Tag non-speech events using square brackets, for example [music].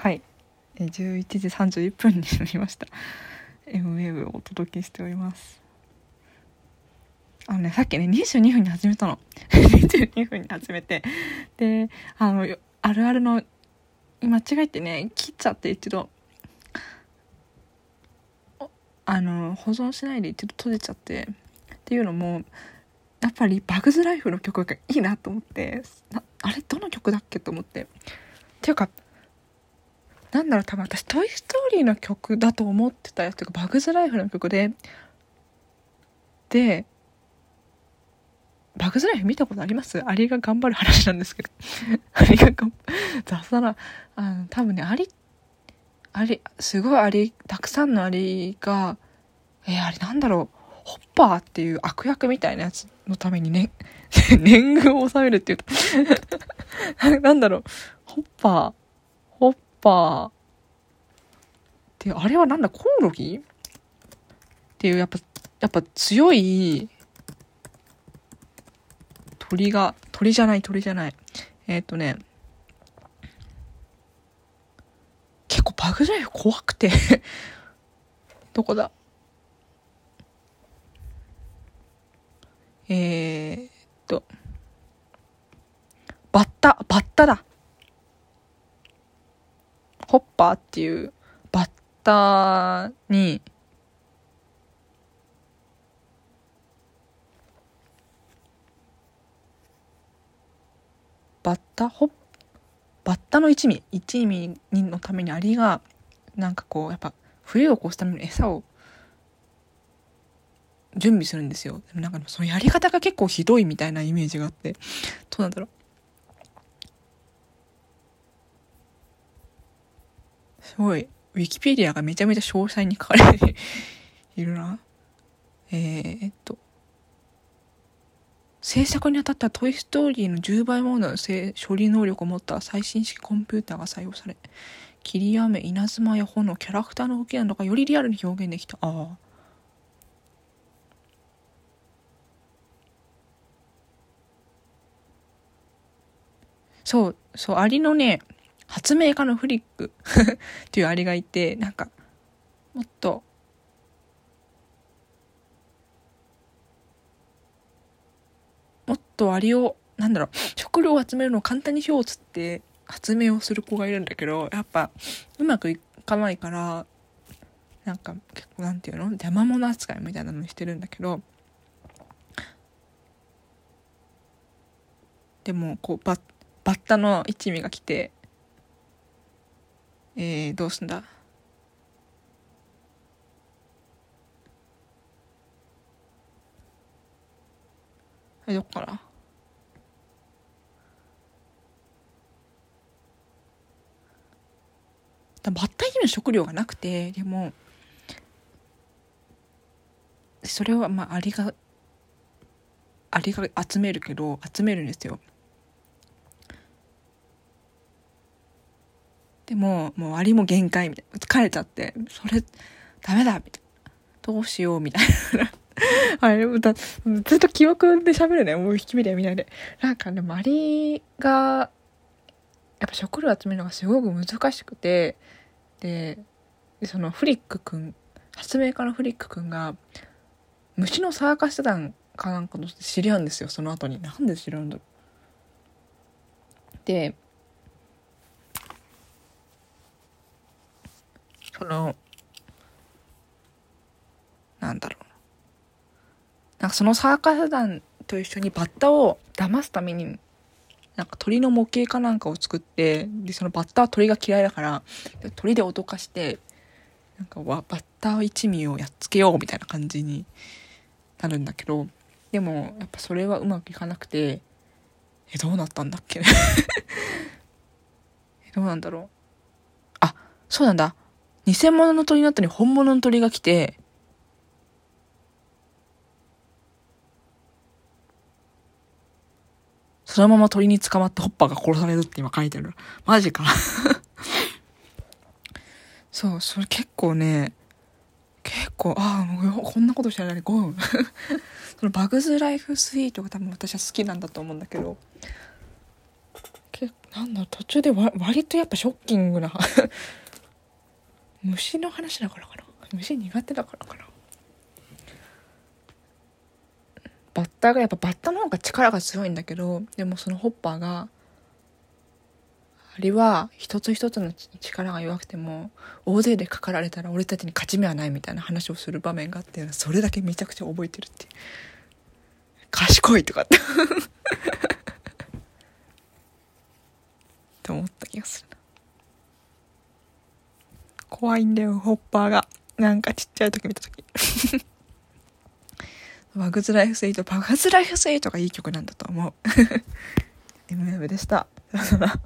はい。え11時31分になりました。[laughs] M ウェーブをお届けしております。あのねさっきね22分に始めたの。[laughs] 22分に始めて。であのあるあるの間違えてね切っちゃって一度。あの保存しないで一度閉じちゃって。っていうのもやっぱりバグズライフの曲がいいなと思って。あれどの曲だっけと思って。っていうかなんだろう多分私「トイ・ストーリー」の曲だと思ってたやつがバグズライフの曲で。でバグズライフ見たことあります？アリが頑張る話なんですけど。[laughs] アリが頑雑だな。あの多分ねアリアリすごいアリたくさんのアリがえー、あれなんだろう？ホッパーっていう悪役みたいなやつのためにね。[laughs] 年貢を納めるっていう。と [laughs] なんだろう？ホッパー。パーであれはなんだコオロギ？っていうやっぱやっぱ強い鳥が鳥じゃない鳥じゃない。えっ、とね。結構バグライフ怖くて。[laughs] どこだ？えー、っと、バッタ、バッタだ。ホッパーっていうバッターに、バッタ？ホッ？バッタの一味？一味のためにアリがなんかこうやっぱ冬を越すために餌を準備するんですよ。でもなんかそのやり方が結構ひどいみたいなイメージがあって、どうなんだろう？すごい、ウィキペディアがめちゃめちゃ詳細に書かれているな。えー、っと。制作にあたったトイ・ストーリーの10倍もの処理能力を持った最新式コンピューターが採用され、霧や雨、稲妻や炎、キャラクターの動きなどがよりリアルに表現できた。ああ。そう、そう、アリのね、発明家のフリック [laughs] っていうアリがいて、なんか、もっと、もっとアリを、なんだろう、食料を集めるのを簡単にしようっつって発明をする子がいるんだけど、やっぱ、うまくいかないから、なんか、結構なんていうの邪魔者扱いみたいなのにしてるんだけど、でも、こう、バッバッタの一味が来て、えー、どうすんだ？はい、どっから？バッタ一味の食料がなくて、でも、それはまあアリがアリが集めるけど集めるんですよ。でも、もうアリも限界みたいな。疲れちゃって、それ、ダメだみたいな。どうしようみたいな。[laughs] あれ、ずっと記憶で喋るね。もう引き見てみないで。なんかね、アリが、やっぱ食料集めるのがすごく難しくて、で、そのフリックくん、発明家のフリックくんが、虫のサーカス団かなんかと知り合うんですよ、その後に。なんで知り合うんだろう。で、その、なんだろう。なんかそのサーカス団と一緒にバッタを騙すために、なんか鳥の模型かなんかを作って、で、そのバッタは鳥が嫌いだから、鳥で脅かして、なんかバッタ一味をやっつけようみたいな感じになるんだけど、でも、やっぱそれはうまくいかなくて、え、どうなったんだっけ、[laughs] どうなんだろう？あ、そうなんだ。偽物の鳥の後に本物の鳥が来て、そのまま鳥に捕まってホッパーが殺されるって今書いてある。マジか。[laughs] そう、それ結構ね、結構、ああ、こんなことしらないゴー [laughs] そのバグズライフスイートが多分私は好きなんだと思うんだけど、けなんだろう途中でわ割とやっぱショッキングな虫の話だからかな？虫苦手だからかな？バッタがやっぱバッタの方が力が強いんだけどでもそのホッパーがアリは一つ一つの力が弱くても大勢でかかられたら俺たちに勝ち目はないみたいな話をする場面があってそれだけめちゃくちゃ覚えてるって。賢いとかって思った気がするな怖いんだよホッパーが。なんかちっちゃい時見た時。[laughs] バグズライフスイートバグズライフスイートがいい曲なんだと思う。[laughs] MM でした。さよなら